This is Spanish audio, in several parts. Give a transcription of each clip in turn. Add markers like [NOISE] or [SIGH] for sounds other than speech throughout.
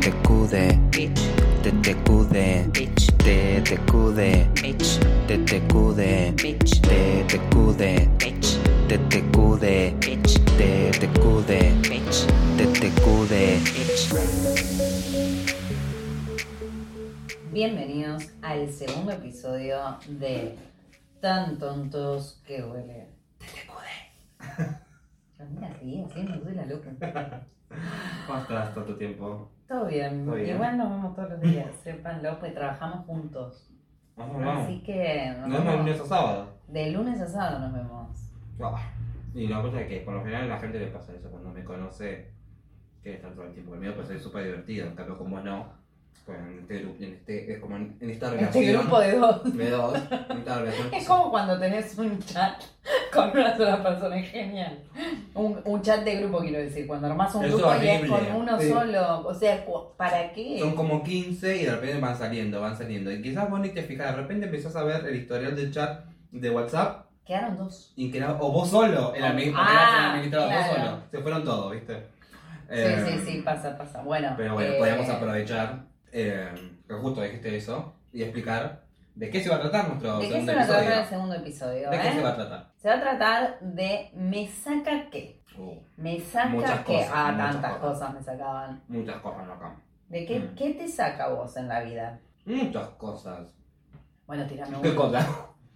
te cude, te te cude, te te cude, te te cude, te te cude, te te cude, te te cude, te te cude. Bienvenidos al segundo episodio de Tan tontos que huele. Te te cude. [LAUGHS] Mira, sí, así me duele la loca. [LAUGHS] ¿Cómo estás tanto tiempo? Todo bien, Todo bien. igual nos vemos todos los días, [LAUGHS] sépanlo, pues trabajamos juntos. Vamos, vamos. Así que nos Nos vemos el lunes o sábado. de lunes a sábado nos vemos. Ah, Y la cosa es que por lo general a la gente le pasa eso cuando me conoce, quiere estar todo el tiempo conmigo, pues soy súper divertido, en cambio con vos no. Pues en este grupo, en este, es como en, en esta relación. Este grupo de dos. de dos, en esta [LAUGHS] relación. Es como cuando tenés un chat [LAUGHS] con una sola persona, es genial. Un, un chat de grupo, quiero decir, cuando armás un grupo y es con uno sí. solo. O sea, ¿para qué? Son como 15 y de repente van saliendo, van saliendo. Y quizás vos ni te fijas, de repente empezás a ver el historial del chat de WhatsApp Quedaron dos. y que era- o vos solo, el admi- porque Ah, el administrador, vos claro. solo. Se fueron todos, ¿viste? Sí, Eh, sí, sí, pasa, pasa. Bueno. Pero bueno, eh, podríamos aprovechar, eh, que justo dijiste eso, y explicar de qué se va a tratar nuestro ¿De qué se va a tratar episodio. el segundo episodio? ¿De qué eh? se va a tratar? Se va a tratar de ¿Me saca qué? Uh, ¿Me saca qué? cosas, ah, tantas cosas. cosas me sacaban. muchas cosas en acá. ¿De qué, Mm. qué te saca vos en la vida? Muchas cosas. Bueno, tirame ¿Qué uno.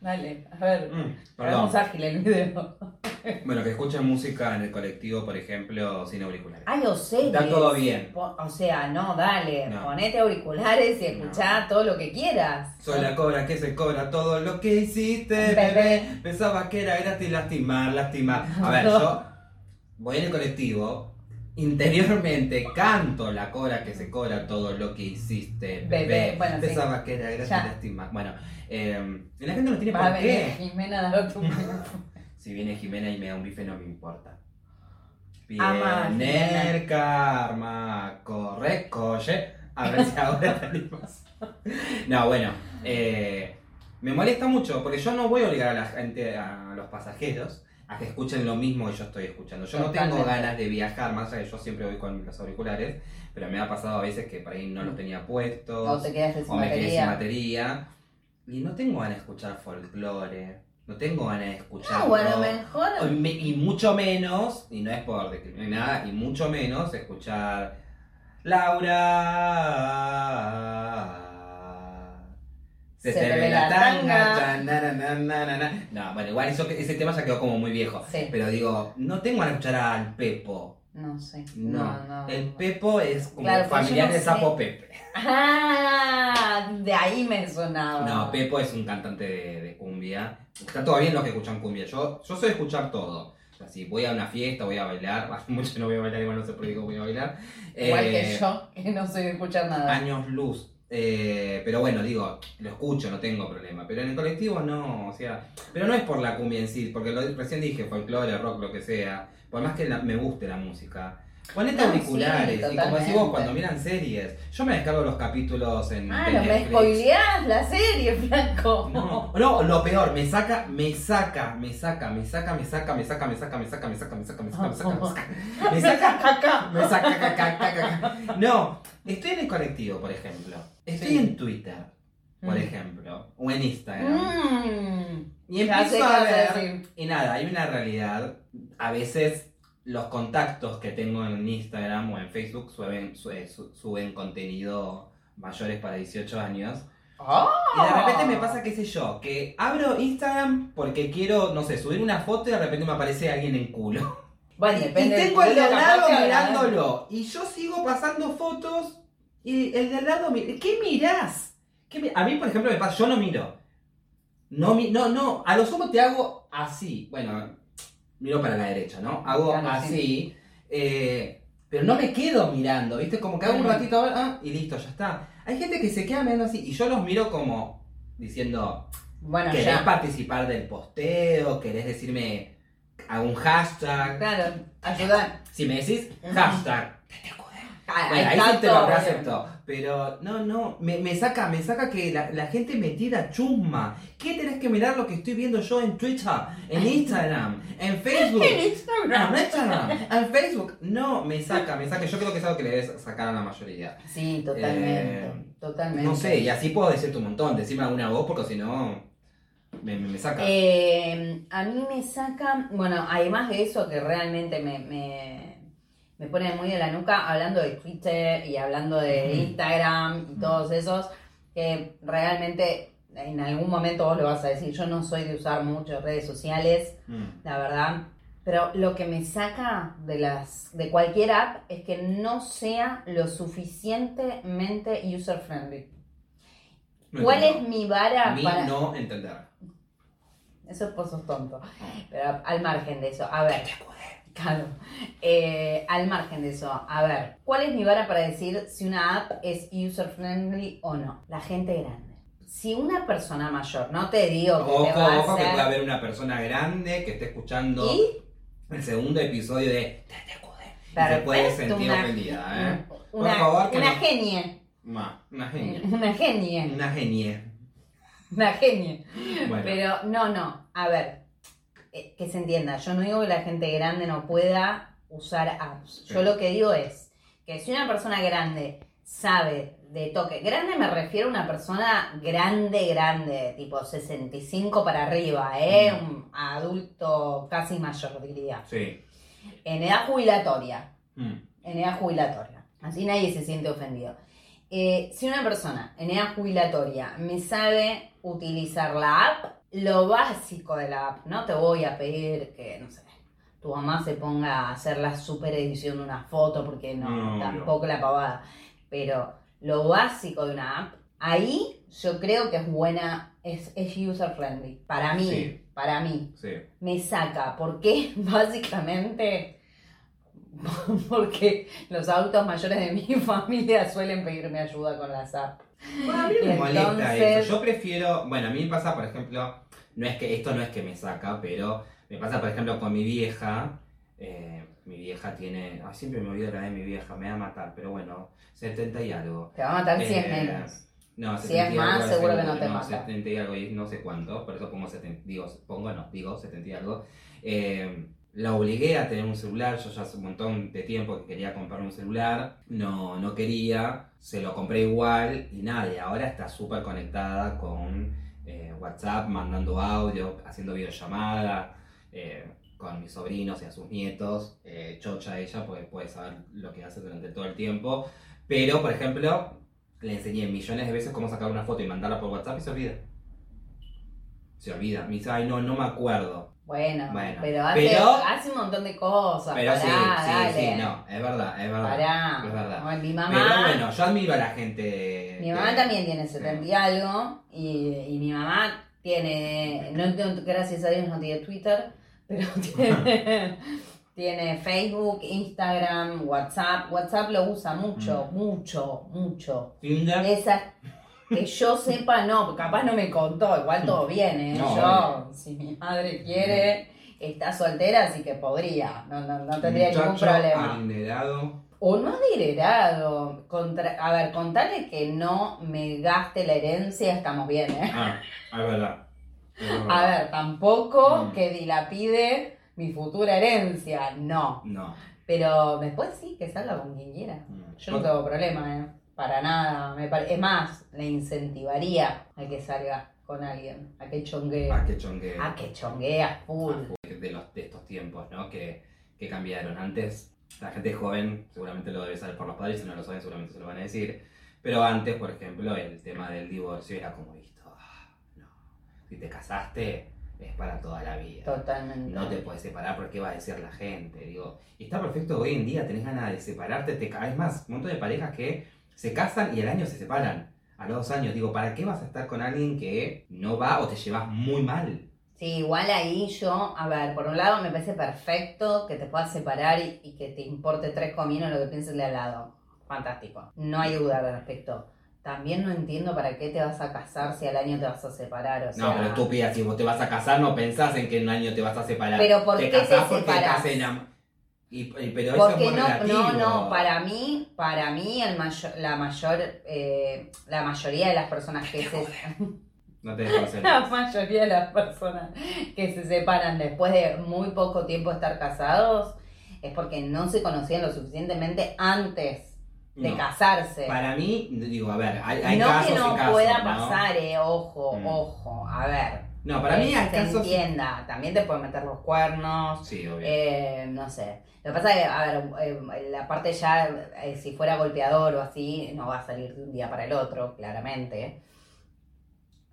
Dale, a ver. Mm. Hagamos ágil el video. [LAUGHS] Bueno, que escuchen música en el colectivo, por ejemplo, sin auriculares. Ay, o series. Está todo bien. O sea, no, dale. No. Ponete auriculares y escuchá todo lo que quieras. Soy la cobra que se cobra todo lo que hiciste, Bebé. bebé. Pensaba que era gratis lastimar, lastimar. A ver, No. [LAUGHS] yo voy en el colectivo, interiormente canto la cobra que se cobra todo lo que hiciste, Bebé. bebé. Bueno, sí. Pensaba que era gratis Ya. lastimar. Bueno, eh, la gente no tiene Va a por qué. Jimena dar [LAUGHS] Si viene Jimena y me da un bife, no me importa. Viene karma, corre, coye. A ver si ahora te animas. No, bueno, eh, me molesta mucho porque yo no voy a obligar a la gente, a los pasajeros, a que escuchen lo mismo que yo estoy escuchando. Yo no tengo ganas de viajar, más allá que yo siempre voy con los auriculares, pero me ha pasado a veces que por ahí no los tenía puestos O te quedaste sin o me quedé sin batería. Y no tengo ganas de escuchar folclore, no tengo ganas de escuchar Ah, bueno, mejor. y me- y mucho menos, y no es por nada, y mucho menos escuchar Laura. Se, te, ve la tanga. na, na, na. No, bueno, igual eso, ese tema ya quedó como muy viejo. Sí. Pero digo, no tengo de escuchar al Pepo. No sé. No, No, no. el Pepo es como Claro, pues familiar no de Sapo sé. Pepe. Ah, de ahí me sonaba. No, Pepo es un cantante de, de cumbia. Está todo bien los que escuchan cumbia. Yo, yo soy de escuchar todo. O sea, si voy a una fiesta, voy a bailar. [LAUGHS] Mucho no voy a bailar, igual no sé por qué digo voy a bailar. Igual Eh, que yo, que no soy de escuchar nada. Años luz. Eh, pero bueno, digo, lo escucho, no tengo problema. Pero en el colectivo no, o sea. Pero no es por la cumbia en sí, porque lo, recién dije folclore, rock, lo que sea. Por más que me guste la música. Ponete No, auriculares. sí, y como decís vos, cuando miran series, yo me descargo los capítulos en. Ah, no me spoileás la serie, Franco. No, no, lo peor, me saca, me saca, me saca, me saca, me saca, me saca, me saca, me saca, me saca, me saca, me saca, me saca, me saca, me saca, caca. me saca, caca. No, estoy en el colectivo, por ejemplo. Estoy en Twitter, por Mm. ejemplo, o en Instagram. Mmm. Y empiezo a ver, y nada, hay una realidad. A veces los contactos que tengo en Instagram o en Facebook suben, su- eh, su- suben contenido mayores para 18 años. Y de repente me pasa, qué sé yo, que abro Instagram porque quiero, no sé, subir una foto y de repente me aparece alguien en culo. Bueno, Y, depende tengo el de al lado mirándolo. Y yo sigo pasando fotos y el de al lado, ¿qué mirás? ¿Qué A mí, por ejemplo, me pasa, yo no miro. No, mi- no, no, a lo sumo te hago así. Bueno, miro para la derecha, ¿no? Hago Claro, sí. así. eh, pero no me quedo mirando, ¿viste? Como que hago un ratito ah, y listo, ya está. Hay gente que se queda mirando así y yo los miro como diciendo, Bueno, ¿querés ya. participar del posteo? ¿Querés decirme algún hashtag? Claro, ayudar. Si me decís hashtag, Ah, Bueno, ahí sí te lo acepto. Pero no, no, me, me saca, me saca que la, la gente me tira chusma. ¿Qué tenés que mirar lo que estoy viendo yo en Twitter, en Instagram, en Facebook? [LAUGHS] En Instagram. En Instagram, en Facebook. No, me saca, me saca. Yo creo que es algo que le debes sacar a la mayoría. Sí, totalmente. Eh, totalmente. No sé, y así puedo decirte un montón. Decime alguna voz porque si no, me, me, me saca. Eh, a mí me saca, bueno, además de eso que realmente me, me, me pone muy de la nuca, hablando de Twitter y hablando de. Instagram y todos esos, que realmente en algún momento vos lo vas a decir, yo no soy de usar mucho redes sociales, Mm. la verdad, pero lo que me saca de las de cualquier app es que no sea lo suficientemente user friendly. No ¿Cuál entiendo. es mi vara Mi para no entender. Eso es por sos tonto. Pero al margen de eso, a ver. Claro. Eh, al margen de eso, a ver. ¿Cuál es mi vara para decir si una app es user friendly o no? La gente grande. Si una persona mayor, no te digo que te Ojo, a ojo, que puede haber una persona grande que esté escuchando Y el segundo episodio de TTQD. Y se Perfecto, puede sentir una- ofendida, ¿eh? una, favor, que una no- genie. Ma, una genia. [LAUGHS] Una genie. Una genie. Una genie. Bueno, Pero no, no. A ver, eh, que se entienda. Yo no digo que la gente grande no pueda usar apps. Yo lo que digo es que si una persona grande sabe de toque, grande me refiero a una persona grande, grande, tipo 65 para arriba, ¿eh? Mm. Un adulto casi mayor, diría. sí. En edad jubilatoria Mm. en edad jubilatoria. Así nadie se siente ofendido. Eh, si una persona en edad jubilatoria me sabe utilizar la app, lo básico de la app, no te voy a pedir que, no sé, tu mamá se ponga a hacer la super edición de una foto, porque no, No, tampoco la pavada. Pero lo básico de una app, ahí yo creo que es buena, es, es user friendly. Para mí, Sí. para mí Sí. me saca. ¿Por qué? [LAUGHS] Básicamente [LAUGHS] porque los adultos mayores de mi [LAUGHS] familia suelen pedirme ayuda con las apps. Bueno, a mí me Y molesta entonces- eso. Yo prefiero. Bueno, a mí me pasa, por ejemplo. No es que esto no es que me saca, pero me pasa, por ejemplo, con mi vieja. eh, mi vieja tiene. ay, siempre me olvido la de mi vieja, me va a matar, pero bueno, 70 y algo. Te va a matar si es Eh, menos. No, Si 70 es y más, algo, seguro que no te no, mata. 70 y algo y no sé cuánto, por eso pongo 70, digo, pongo no, digo 70 y algo. Eh, la obligué a tener un celular, yo ya hace un montón de tiempo que quería comprar un celular, no, no quería, se lo compré igual y nada, y ahora está súper conectada con eh, WhatsApp, mandando audio, haciendo videollamada, eh, con mis sobrinos y a sus nietos, eh, chocha ella, porque puede saber lo que hace durante todo el tiempo, pero por ejemplo, le enseñé millones de veces cómo sacar una foto y mandarla por WhatsApp y se olvida. Se olvida. Me dice, ay, no, no me acuerdo. Bueno, Bueno, pero, hace, pero- hace un montón de cosas. Pero sí, pará, sí, dale. sí, no, es verdad, es verdad. Pará. Es verdad. Ay, mi Pero mamá, bueno, yo admiro a la gente. mi que- mamá también tiene 70 y algo. Y, y mi mamá tiene, no, no- gracias a Dios no tiene Twitter, [LAUGHS] pero tiene, [LAUGHS] tiene Facebook, Instagram, WhatsApp. WhatsApp lo usa mucho, Mm. mucho, mucho. Tinder. Esa, que yo sepa, no, capaz no me contó, igual todo bien, ¿eh? No, yo, si mi madre quiere, está soltera, así que podría, no, no, no tendría ningún muchacho problema. adinerado. O no adinerado, contra, a ver, contarle que no me gaste la herencia, estamos bien, ¿eh? Ah, es verdad. Es verdad. A ver, tampoco Mm. que dilapide mi futura herencia, no. No. Pero después sí, que salga con quien quiera. Mm. Yo no tengo problema, ¿eh? Para nada. Me pare- Es más, le incentivaría a que salga con alguien, a que chonguee. Ah, qué chongue. A que chonguee a full. de, los, de estos tiempos, ¿no? Que, que cambiaron. Antes, la gente joven seguramente lo debe saber por los padres, si no lo saben seguramente se lo van a decir. Pero antes, por ejemplo, el tema del divorcio era como visto, ah, no, si te casaste es para toda la vida. Totalmente. No te puedes separar porque va a decir la gente. Digo, y está perfecto hoy en día, tenés ganas de separarte, te caes más. Un montón de parejas que se casan y al año se separan. A los dos años, digo, ¿para qué vas a estar con alguien que no va o te llevas muy mal? Sí, igual ahí yo, a ver, por un lado me parece perfecto que te puedas separar y, y que te importe tres cominos lo que piense el de al lado. Fantástico. No hay duda al respecto. También no entiendo para qué te vas a casar si al año te vas a separar. O sea, No, pero estúpida, si vos te vas a casar, no pensás en que en un año te vas a separar. Pero ¿por te qué te casás porque separás? estás enam- Y, y- pero eso es Porque no, no, no, para mí, para mí el mayor, la mayor, eh, la mayoría de las personas que se, [LAUGHS] No te la mayoría de las personas que se separan después de muy poco tiempo de estar casados es porque no se conocían lo suficientemente antes de No. casarse. Para mí, digo, a ver, hay, hay no casos que no y casos, pueda ¿no? pasar, eh, ojo, Mm. ojo, a ver. No, para mí hay casos... entienda, también te pueden meter los cuernos, Sí, obvio. eh, no sé. Lo que pasa es que, a ver, eh, la parte ya, eh, si fuera golpeador o así, no va a salir de un día para el otro, claramente.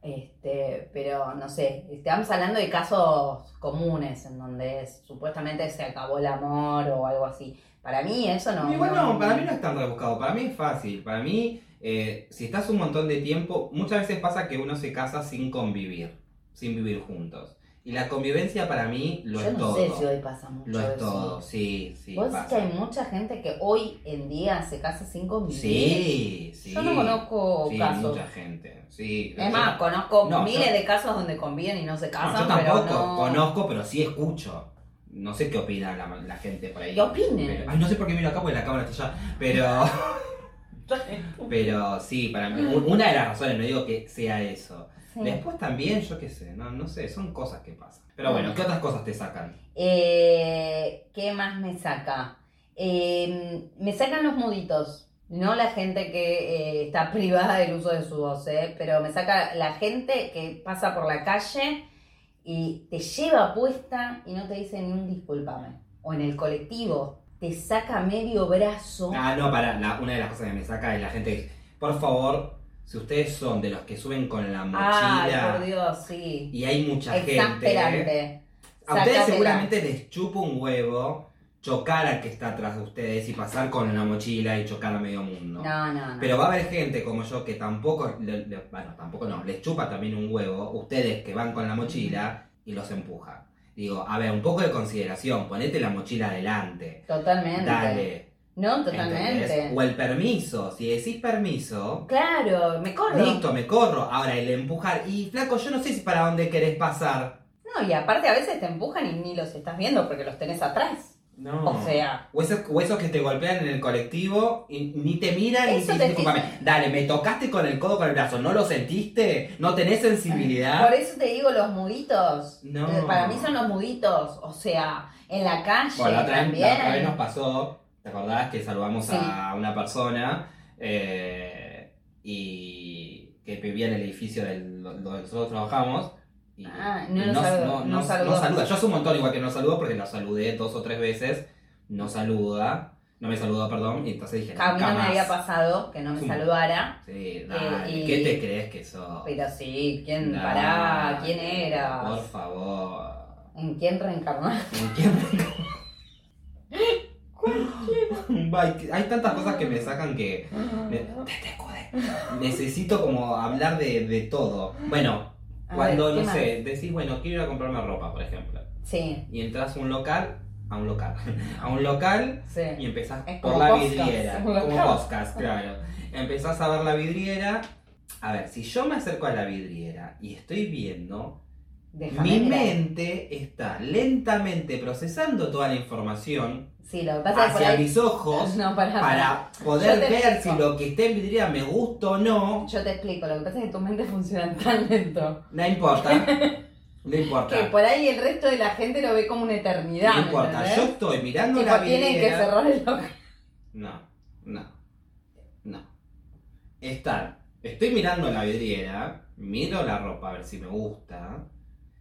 Este, pero no sé, estamos hablando de casos comunes en donde es- supuestamente se acabó el amor o algo así. Para mí eso no. Igual no, para mí no es tan rebuscado, para mí es fácil. Para mí, eh, si estás un montón de tiempo, muchas veces pasa que uno se casa sin convivir, sin vivir juntos. Y la convivencia para mí lo Yo es no todo. sé si hoy pasa mucho Lo es eso. todo, sí, sí. ¿Vos decís pasa. que hay mucha gente que hoy en día se casa sin convivir? Sí, sí. Yo no conozco sí, casos. mucha gente. Sí. Es Yo- más, conozco No, miles yo- de casos donde conviven y no se no, casan, yo tampoco pero no... conozco, pero sí escucho. No sé qué opina la, la gente por ahí. ¿Qué opinen? Pero- ay, no sé por qué miro acá porque la cámara está allá. Pero. [LAUGHS] Pero sí, para mí, un- una de las razones, no digo que sea eso. Sí. Después también, yo qué sé, no, no sé, son cosas que pasan. Pero bueno, ¿qué otras cosas te sacan? Eh, ¿Qué más me saca? Eh, me sacan los muditos. No la gente que eh, está [LAUGHS] privada del uso de su voz, ¿eh? pero me saca la gente que pasa por la calle y te lleva puesta y no te dice ni un discúlpame. O en el colectivo, te saca medio brazo. Ah, no, para, la- una de las cosas que me saca es la gente que, por favor, si ustedes son de los que suben con la Ay, mochila por Dios, sí. y hay mucha gente, Exasperante. a ustedes seguramente les chupa un huevo chocar al que está atrás de ustedes y pasar con la mochila y chocar a medio mundo. No, no, no. Pero va a haber gente como yo que tampoco, le- le- bueno, tampoco no, les chupa también un huevo, ustedes que van con la mochila y los empujan. Digo, a ver, un poco de consideración, ponete la mochila adelante. Totalmente. Dale. No, ¿entendés? totalmente. O el permiso, si decís permiso, Claro, me corro. listo, me corro. Ahora, el empujar, y flaco, yo no sé si para dónde querés pasar. No, y aparte a veces te empujan y ni los estás viendo porque los tenés atrás. No. O sea, O esos, o esos que te golpean en el colectivo y ni te miran y te dicen, dale, me tocaste con el codo con el brazo, ¿no lo sentiste? ¿No tenés sensibilidad? por eso te digo los muditos. No. Eh, Para mí son los muditos. O sea, en la calle Bueno, la otra, vez, también. la otra vez nos pasó, ¿te acordás que saludamos Sí. a una persona eh, y que vivía en el edificio del, donde nosotros trabajamos? Y, Ah, no y lo saludo, no- no saludó. no saluda. Yo hace un montón igual que no saludo porque lo saludé dos o tres veces, no saluda, no me saludó, perdón, y entonces dije, A mí no me había pasado que no me saludara. Sí, dale, y- ¿qué te crees que sos? Pero sí, ¿quién Dale, pará? ¿Quién era? Por favor. ¿En quién reencarnó? ¿En quién [LAUGHS] Ay, Hay tantas cosas que me sacan que ne- necesito como hablar de, de todo. Bueno, A cuando, ver, ¿qué no sé, decís, bueno, quiero ir a comprarme ropa, por ejemplo. Sí, Y entras a un local, a un local, [LAUGHS] a un local sí. y empezás por la podcast, vidriera. [LAUGHS] Como podcast, claro. Empezás a ver la vidriera. A ver, si yo me acerco a la vidriera y estoy viendo, Déjame mi mirar. mente está lentamente procesando toda la información Sí, lo que pasa es que por hacia ahí... mis ojos [LAUGHS] No, para poder ver explico. si lo que está en vidriera me gusta o no. Yo te explico, lo que pasa es que tu mente [LAUGHS] funciona tan lento No importa. No importa. [LAUGHS] que por ahí el resto de la gente lo ve como una eternidad. No importa. Yo estoy mirando Tipo, la tienen que vidriera. cerrar el local. No, no, no. Estar. Estoy mirando la vidriera, miro la ropa a ver si me gusta.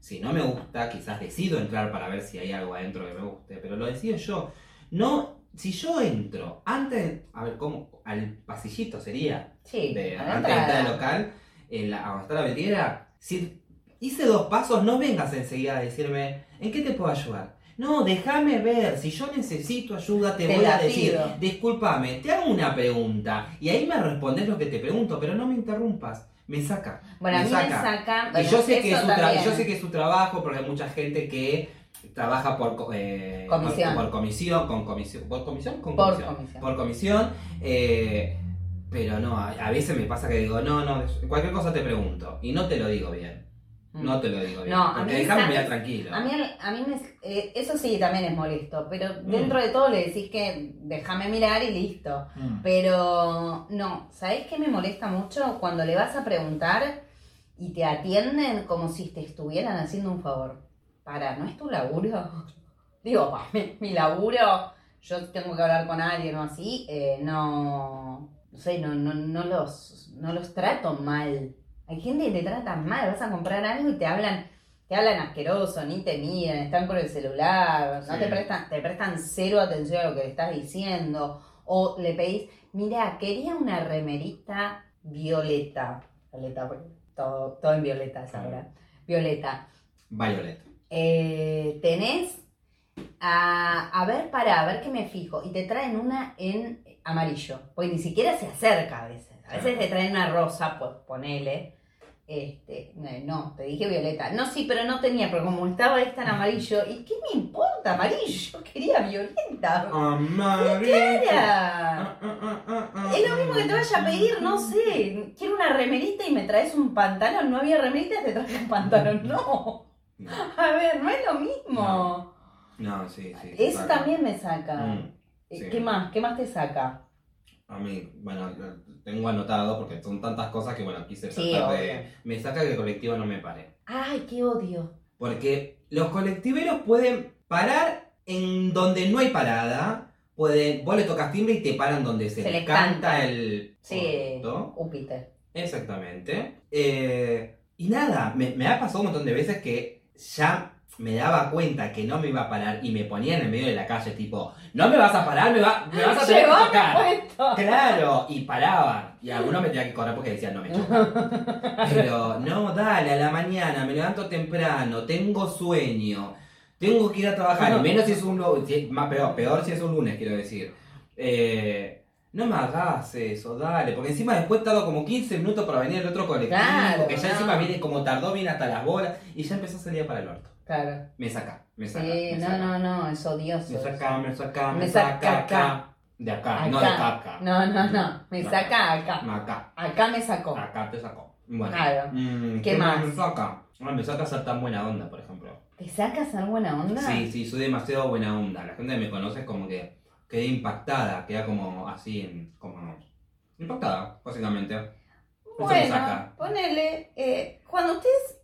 Si no me gusta, quizás decido entrar para ver si hay algo adentro que me guste, pero lo decido yo. No, si yo entro antes, a ver cómo, al pasillito sería, Sí, de, antes de entrar al local, en la, a la vidriera, si hice dos pasos, no vengas enseguida a decirme, ¿en qué te puedo ayudar? No, déjame ver, si yo necesito ayuda te, Te voy a decir, discúlpame, te hago una pregunta y ahí me respondes lo que te pregunto, pero no me interrumpas, me saca. Bueno, a me mí me saca. Y yo sé, que es también. yo sé que es su trabajo porque hay mucha gente que trabaja por, eh, Comisión. por, por comisión, con comisión, por comisión, con Por comisión comisión. por comisión. eh, pero no, a, a veces me pasa que digo, no, no, cualquier cosa te pregunto y no te lo digo bien. Mm. No te lo digo bien. No, a porque ¿sabes? mirar tranquilo. A mí, a mí me, eh, eso sí también es molesto, pero Mm. dentro de todo le decís que déjame mirar y listo. Mm. Pero no, ¿sabés qué me molesta mucho? Cuando le vas a preguntar y te atienden como si te estuvieran haciendo un favor. Para, ¿no es tu laburo? [LAUGHS] Digo, pa, mi, mi laburo, yo tengo que hablar con alguien o así, eh, no, no sé, no, no, no, los, no los trato mal. Hay gente que te trata mal, vas a comprar algo y te hablan, te hablan asqueroso, ni te miran, están con el celular, no te prestan, te prestan cero atención a lo que le estás diciendo. O le pedís, mira, quería una remerita violeta. Violeta, porque todo, todo en violeta es ahora. Violeta. Violet. Eh, tenés a, a ver, para, a ver qué me fijo. Y te traen una en amarillo. Pues ni siquiera se acerca a veces. A veces te traen una rosa, pues ponele. Este, no, te dije violeta. No, sí, pero no tenía, pero como estaba esta en amarillo, ¿y qué me importa amarillo? [LAUGHS] Yo quería violeta. Clara. Es lo mismo que te vaya a pedir, no sé, quiero una remerita y me traes un pantalón. No había remerita, te traes un pantalón. No. No, A ver, no es lo mismo. no, sí, sí. Eso también me saca. Mm, Eh, sí. ¿Qué más? ¿Qué más te saca? A mí, bueno, tengo anotado porque son tantas cosas que, bueno, quise Sí, tratar obvio. de... Me saca que el colectivo no me pare. Ay, qué odio. Porque los colectiveros pueden parar en donde no hay parada. Pueden, vos le tocas timbre y te paran donde se, Se les canta, canta. el Sí. Upite. Exactamente. Eh, y nada, me, me ha pasado un montón de veces que ya me daba cuenta que no me iba a parar y me ponían en medio de la calle, tipo, no me vas a parar, me, va- me vas a tener que tocar. Claro, y paraban. Y algunos me tenían que correr porque decían, no me chocan. [LAUGHS] Pero, no, dale, a la mañana, me levanto temprano, tengo sueño, tengo que ir a trabajar, y menos si es un lu- si- más peor, peor si es un lunes, quiero decir. Eh, no me hagas eso, dale, porque encima después tardo como 15 minutos para venir el otro colectivo, Claro, que ya no. encima viene como tardó, viene hasta las bolas, y ya empezó a salir para el orto. Claro. Me saca, me saca. Sí, me no, saca. no, no, es odioso. Me saca, me saca, me, Me saca, saca acá. De acá, no de caca. No, no, no. Me No. saca acá. Acá. Acá me sacó. Acá te sacó. Bueno. Claro. Mm, ¿Qué más? me saca? Ah, me saca ser tan buena onda, por ejemplo. ¿Te sacas ser buena onda? Sí, sí, soy demasiado buena onda. La gente que me conoce es como que queda impactada, queda como así, en- como impactada, básicamente. Eso me Bueno, saca. ponele. eh, cuando ustedes.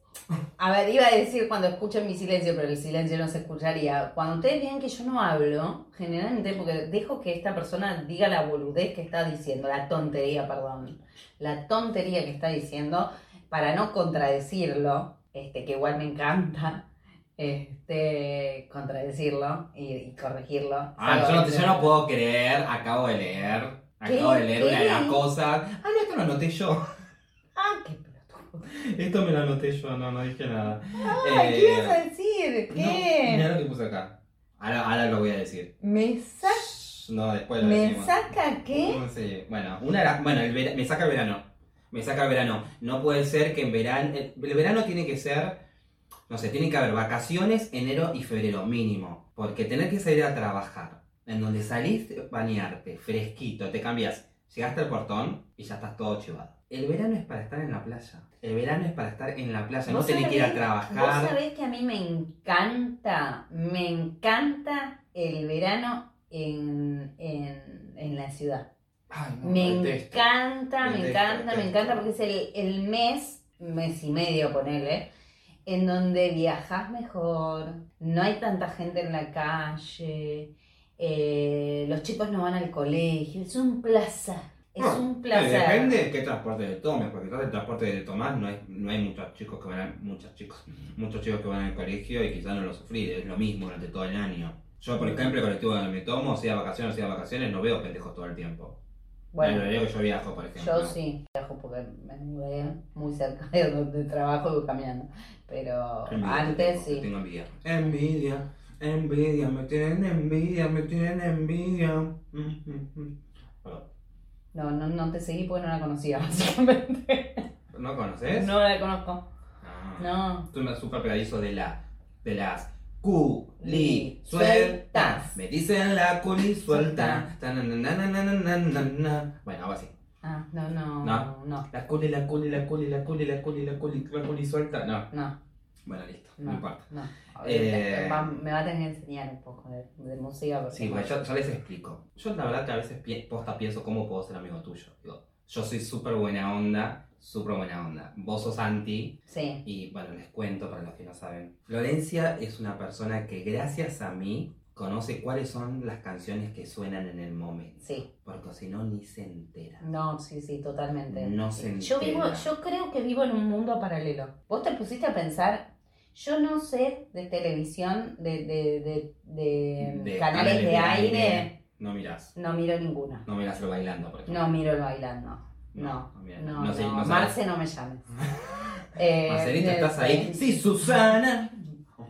A ver, iba a decir cuando escuchen mi silencio, pero el silencio no se escucharía. Cuando ustedes vean que yo no hablo, generalmente, porque dejo que esta persona diga la boludez que está diciendo, la tontería, perdón, la tontería que está diciendo, para no contradecirlo, este, que igual me encanta, este, contradecirlo y, y corregirlo. Ah, yo no, yo no puedo creer, acabo de leer, acabo ¿Qué? de leer ¿Qué? una de las cosas. Ah, no, esto lo anoté yo. Ah, qué. [LAUGHS] Esto me lo anoté yo, no, no dije nada. Ah, Eh, ¿qué ibas a decir? No, ¿Qué? mira lo que puse acá. Ahora, ahora lo voy a decir. ¿Me saca? No, después lo ¿Me decimos. saca qué? No sé, Bueno, una bueno, el vera- me saca el verano. Me saca el verano. No puede ser que en verano. El, el verano tiene que ser. No sé, tiene que haber vacaciones enero y febrero, mínimo. Porque tener que salir a trabajar, en donde salís, bañarte, fresquito, te cambias, llegaste al portón y ya estás todo chivado. El verano es para estar en la playa. El verano es para estar en la playa. No ¿Vos tenés que ir a trabajar. Vos sabés que a mí me encanta, me encanta el verano en, en, en la ciudad. Ay, no, Me detesto. encanta, me Detesto, encanta, me encanta porque es el, el mes, mes y medio, ponele, en donde viajas mejor, no hay tanta gente en la calle, eh, los chicos no van al colegio, es un placer, es Ah, un Eh, placer. Depende de qué transporte tomes, porque quizás el transporte de Tomás no hay, no hay muchos chicos que van a- muchos chicos, muchos chicos que van al colegio y quizás no lo sufrí, es lo mismo durante todo el año. Yo, por ejemplo, el colectivo donde me tomo, sea vacaciones, sea vacaciones, no veo pendejos todo el tiempo. Bueno, que yo viajo, por ejemplo. Yo sí, viajo porque me mudé muy cerca de donde trabajo y voy caminando. Pero Envidia, antes tengo, sí. Tengo envidia. Envidia, envidia, me tienen envidia, me tienen envidia. Mm, mm, mm. No, no, no te seguí porque no la conocía, [LAUGHS] básicamente. ¿No conoces? No la conozco. Ah. No. Tú me súper pegadizo de la de las culi Sueltas. Me dicen la culi suelta. Bueno, algo así. Ah, no, no, No. no, no, La culi, la culi, la culi, la culi, la culi, la culi, la culi suelta. No. no. Bueno, listo, no, No. importa. No. Eh, Va- me va a tener que enseñar un poco de, de música. Porque Sí, bueno, yo, yo les explico. Yo la verdad que a veces posta pienso cómo puedo ser amigo tuyo. Digo, yo soy súper buena onda, súper buena onda. Vos sos anti Sí. y bueno, les cuento para los que no saben. Florencia es una persona que gracias a mí conoce cuáles son las canciones que suenan en el momento. Sí. Porque si no, ni se entera. No, sí, sí, totalmente. No se yo vivo, entera. yo creo que vivo en un mundo paralelo. Vos te pusiste a pensar, yo no sé de televisión, de, de, de, de canales de, aire, No mirás. no miro ninguna. No mirás el bailando, por ejemplo. No miro el bailando. No, no no, No sé, no. Marce, no me llames. [LAUGHS] Eh, Marcelita, ¿estás ahí? Sí, Susana.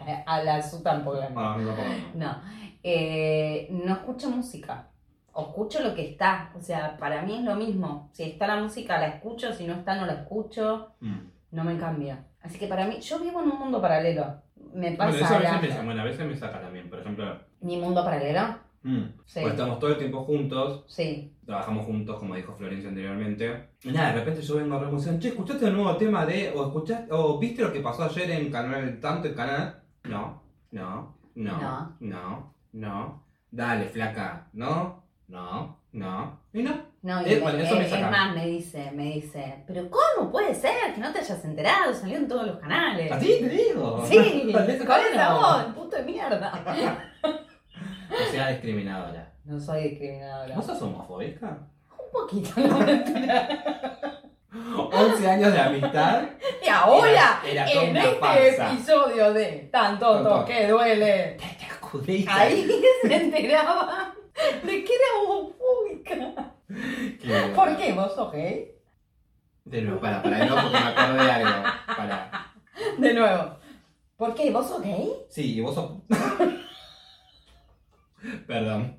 eh, A la su tampoco. Ah, no, no, no. No, eh, no escucho música. O escucho lo que está. O sea, para mí es lo mismo. Si está la música, la escucho. Si no está, no la escucho. Mm. No me cambia. Así que para mí, yo vivo en un mundo paralelo. Me pasa Bueno, eso a veces me, bueno, a veces me saca también. Por ejemplo, mi mundo paralelo. mm, Sí. pues estamos todo el tiempo juntos, Sí. trabajamos juntos, como dijo Florencia anteriormente. Y nada, de repente yo vengo a revolución, che, ¿escuchaste el nuevo tema de, o escuchaste, o viste lo que pasó ayer en canal, tanto el canal? No, no, no, No. no, no. Dale, flaca, no, no, no, y no. No, y Eh, me- bueno, eso me es saca. más, me dice, me dice, pero ¿cómo puede ser que no te hayas enterado? Salió en todos los canales. Así te digo. Sí, [LAUGHS] Con esa voz, puto de mierda. [LAUGHS] O sea, discriminadora. No soy discriminadora. ¿Vos sos homofóbica? Un poquito, no mentira. [LAUGHS] 11 años de amistad. Y ahora, Era- era toda en este farsa. episodio de Tan tonto Tonto. que duele, Te acudiste. ahí se enteraba de que era homofóbica. [LAUGHS] ¿Por qué? ¿Vos sos gay? De nuevo, para, para, de nuevo porque me acordé de algo. Para. De nuevo. ¿Por qué? ¿Vos sos gay? Sí, vos sos. [LAUGHS] Perdón.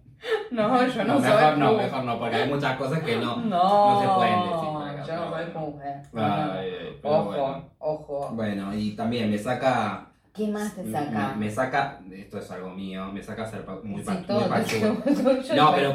No, yo no, soy. mejor no, pu- mejor no, porque hay muchas cosas que no. No, no se pueden decir acá, Yo no soy mujer. Ay, pero Ojo, bueno. ojo. Bueno, y también me saca. ¿Qué más te saca? Me, me saca. Esto es algo mío, me saca ser muy, Sí, pa- muy pachudo. yo [LAUGHS] No, pero-.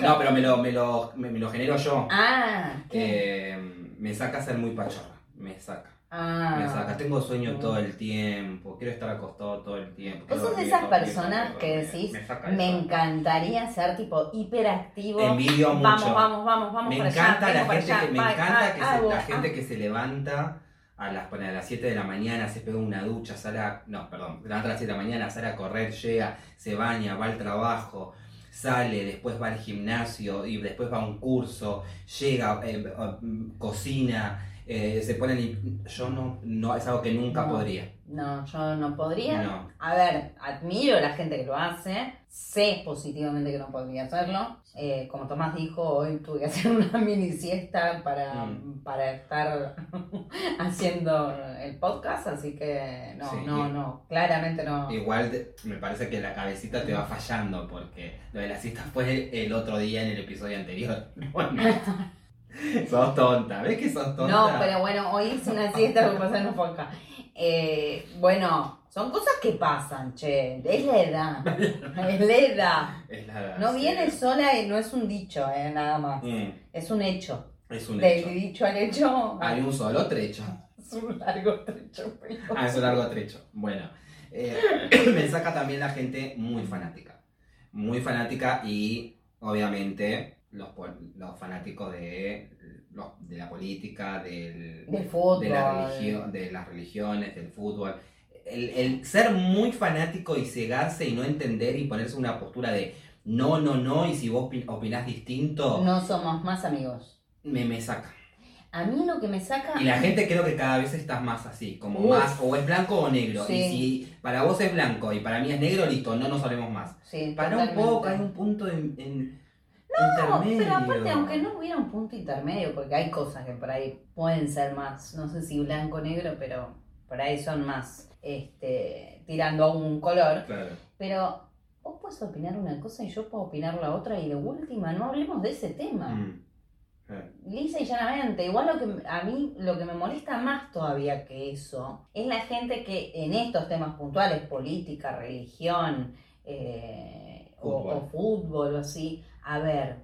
No, pero me lo, me lo, me, me lo genero yo. Ah, ¿qué? Eh, me saca ser muy pachorra. Me saca. ah. Me saca. Tengo sueño todo el tiempo. Quiero estar acostado todo el tiempo. Vos sos de esas personas que decís. Me encantaría ser tipo hiperactivo. Envidio mucho. Vamos, vamos, vamos, vamos me para encanta allá. la vengo para gente allá, que me va, encanta ah, que ah, se- la ah, gente que se levanta a las, ponele, a las 7 de la mañana, se pega una ducha, sale a, no, perdón, levanta a las 7 de la mañana, sale a correr, llega, se baña, va al trabajo, sale, después va al gimnasio y después va a un curso, llega, eh, eh, cocina, eh, se pone yo no, no, es algo que nunca No. podría. No, yo no podría. No. A ver, admiro a la gente que lo hace. Sé positivamente que no podría hacerlo. Eh, como Tomás dijo, hoy tuve que hacer una [LAUGHS] mini siesta para, Mm. para estar [LAUGHS] haciendo el podcast, así que no, Sí, no, y- no, claramente no. Igual te- me parece que la cabecita te va fallando porque lo de la siesta fue el otro día en el episodio anterior. [LAUGHS] Bueno, [LAUGHS] sos tonta, ¿ves que sos tonta? No, pero bueno, hoy hice una siesta, que pasa no fue acá. Eh, bueno, son cosas que pasan, che. Es la edad. [LAUGHS] Es la edad. Es la- No sí. viene sola y no es un dicho, eh, nada más. Mm, Es un hecho. es un Del hecho. dicho al hecho Hay un solo trecho. es un largo trecho. pero- Ah, es un largo trecho. Bueno, eh, [COUGHS] me saca también la gente muy fanática. Muy fanática y obviamente los, los fanáticos de, los- de la política, del, Del fútbol. de, la religión, de las religiones, del fútbol. El, el ser muy fanático y cegarse y no entender y ponerse una postura de no, no, no, y si vos pi- opinás distinto, No somos más amigos. me, me saca. A mí lo que me saca. Y la gente creo que cada vez estás más así, como Uf. más, o es blanco o negro. Sí. Y si para vos es blanco y para mí es negro, listo, no nos hablemos más. Sí, Para un poco, hay un punto en, en No, pero aparte, aunque no hubiera un punto intermedio, porque hay cosas que por ahí pueden ser más, no sé si blanco o negro, pero por ahí son más este, tirando a un color. Claro. Pero vos puedes opinar una cosa y yo puedo opinar la otra, y de última, no hablemos de ese tema. Mm. Eh, Lisa y llanamente, igual lo que a mí lo que me molesta más todavía que eso es la gente que en estos temas puntuales, política, religión eh, o-. O, fútbol o así, a ver,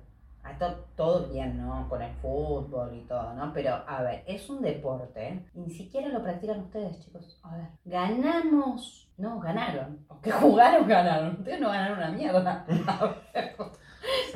Esto todo bien, ¿no? Con el fútbol y todo, ¿no? Pero, a ver, es un deporte. Ni siquiera lo practican ustedes, chicos. A ver, ganamos. No, ganaron. Que [LAUGHS] jugaron, ganaron. Ustedes no ganaron una mierda. [LAUGHS] A ver.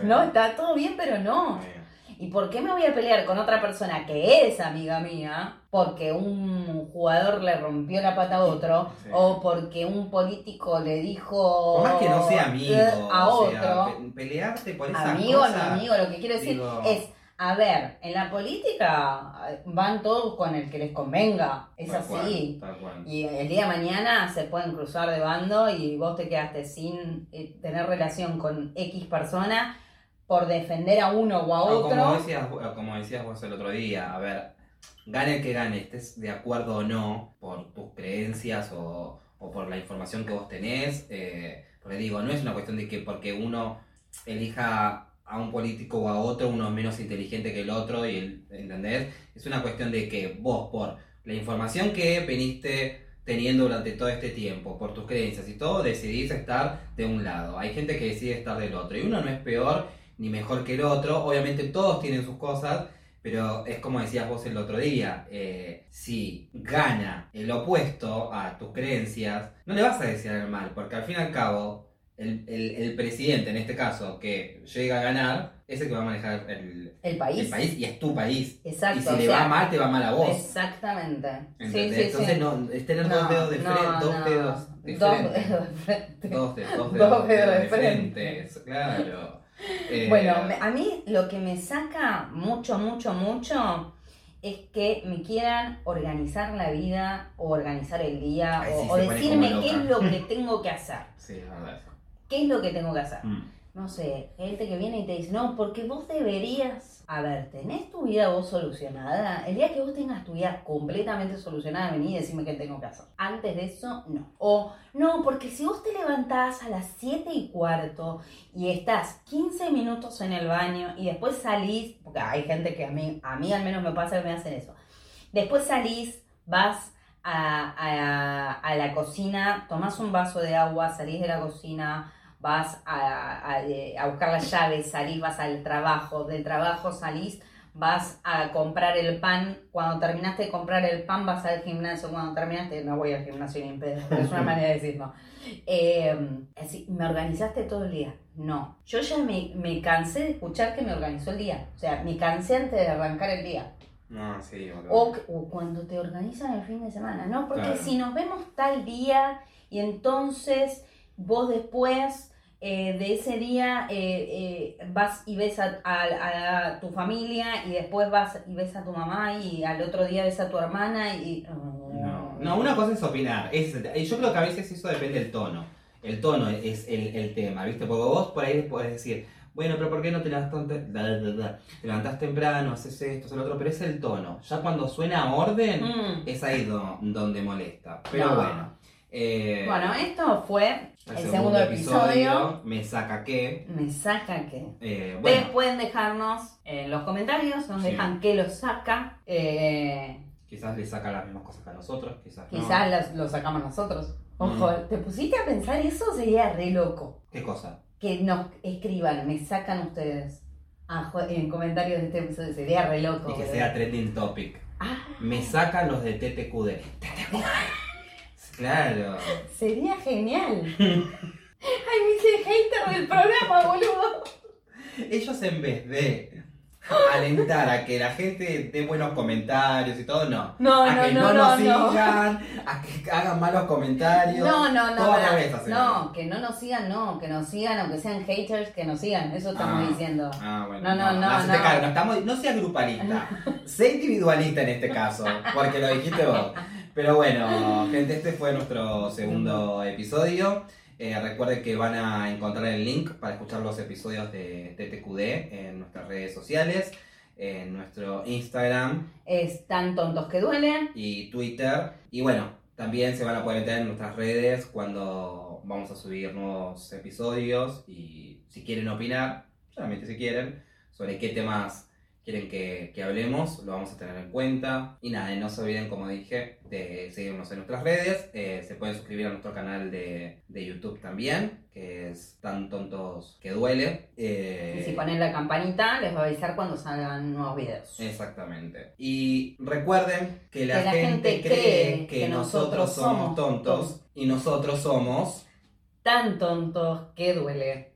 No, está todo bien, pero no. Eh, ¿Y por qué me voy a pelear con otra persona que es amiga mía? Porque un jugador le rompió la pata a otro, Sí. o porque un político le dijo Por más que no sea amigo, a o sea, otro. pe- pelearte por esas amigo cosas. no amigo, lo que quiero decir digo- es, a ver, en la política eh, van todos con el que les convenga, es Tal así. cual, tal cual. Y el día de mañana se pueden cruzar de bando y vos te quedaste sin eh, tener relación con X persona por defender a uno o a O otro. como, decías, como decías vos el otro día, a ver, gane el que gane, estés de acuerdo o no por tus creencias o, o por la información que vos tenés. eh, porque digo, no es una cuestión de que porque uno elija a un político o a otro, uno es menos inteligente que el otro, y el- ¿entendés? Es una cuestión de que vos, por la información que veniste teniendo durante todo este tiempo, por tus creencias y todo, decidís estar de un lado. Hay gente que decide estar del otro, y uno no es peor ni mejor que el otro. Obviamente todos tienen sus cosas, pero es como decías vos el otro día, eh, si gana el opuesto a tus creencias, no le vas a desear el mal, porque al fin y al cabo, el, el- el presidente en este caso que llega a ganar, es el que va a manejar el, El país. y es tu país. Exacto. y si o le sea, va mal, te va mal a vos. Exactamente. Sí, ¿entendés? sí, Entonces sí. no, es tener No, dos dedos de frente, dos no. dedos de Dos frente. dedos de frente. Dos, de- dos Dos dedos, de frente. claro. Eh, Bueno, a mí lo que me saca mucho, mucho, mucho es que me quieran organizar la vida o organizar el día Ay, o, sí, decirme qué es lo que tengo que hacer. [LAUGHS] Sí, es verdad. ¿Qué es lo que tengo que hacer? Mm. No sé, gente que viene y te dice, no, porque vos deberías, a ver, ¿tenés tu vida vos solucionada? El día que vos tengas tu vida completamente solucionada, vení y decime qué tengo que hacer. Antes de eso, no. O, no, porque si vos te levantás a las 7 y cuarto y estás 15 minutos en el baño y después salís, porque hay gente que a mí, a mí al menos me pasa que me hacen eso. Después salís, vas a, a- a la cocina, tomás un vaso de agua, salís de la cocina, vas a, a- eh, a buscar las llaves, salís, vas al trabajo, del trabajo salís, vas a comprar el pan, cuando terminaste de comprar el pan vas al gimnasio, cuando terminaste, no voy al gimnasio ni pedo, es una [LAUGHS] manera de decirlo. Eh, así, ¿Me organizaste todo el día? No, yo ya me, me cansé de escuchar que me organizó el día, o sea, me cansé antes de arrancar el día. No, sí. O, o cuando te organizan el fin de semana, ¿no? Porque Claro. si nos vemos tal día y entonces vos después eh, de ese día eh, eh, vas y ves a, a- a tu familia y después vas y ves a tu mamá y al otro día ves a tu hermana y... No, no, una cosa es opinar. Es, y yo creo que a veces eso depende del tono. El tono es el, el tema, ¿viste? Porque vos por ahí podés decir, bueno, pero ¿por qué no te da, te temprano, haces esto, haces lo otro? Pero es el tono. Ya cuando suena a orden, Mm. es ahí do- donde molesta. Pero No. bueno. Eh, Bueno, esto fue el, segundo, episodio. Me saca que. Me saca que... eh, Ustedes pueden dejarnos en los comentarios, nos Sí. dejan qué los saca. Eh, quizás le saca las mismas cosas que a nosotros, quizás no. Quizás las- lo sacamos nosotros. Ojo, Mm. ¿te pusiste a pensar eso? Sería re loco. ¿Qué cosa? Que nos escriban, me sacan ustedes en comentarios de este episodio. Sería re loco. Y que sea trending topic. Ah, Me sacan los de TTQD. TTQD. Claro. sería genial. [LAUGHS] Ay, me hice hater del programa, boludo. Ellos en vez de alentar a que la gente dé buenos comentarios y todo, no. No, a no, que no, no, no, nos no. sigan, a que hagan malos comentarios. No, no, no, revés hacen. no, que no nos sigan, no, que nos sigan, aunque sean haters, que nos sigan, eso estamos Ah. diciendo. Ah, bueno. No, no, no, no. cargo, no, estamos, no seas grupalista. [LAUGHS] sé individualista en este caso, porque lo dijiste vos. Pero bueno, gente, este fue nuestro segundo episodio. Eh, recuerden que van a encontrar el link para escuchar los episodios de TTQD en nuestras redes sociales, en nuestro Instagram Es tan tontos que duelen. y Twitter. Y bueno, también se van a poder meter en nuestras redes cuando vamos a subir nuevos episodios. Y si quieren opinar, solamente si quieren, sobre qué temas quieren que, que hablemos, lo vamos a tener en cuenta. Y nada, no se olviden, como dije, de seguirnos en nuestras redes. Eh, se pueden suscribir a nuestro canal de, de YouTube también, que es Tan Tontos que Duele. Eh, Y si ponen la campanita, les va a avisar cuando salgan nuevos videos. Exactamente. Y recuerden que la, Que la gente, gente cree que, que nosotros nosotros somos tontos tontos. y nosotros somos... Tan tontos que duele.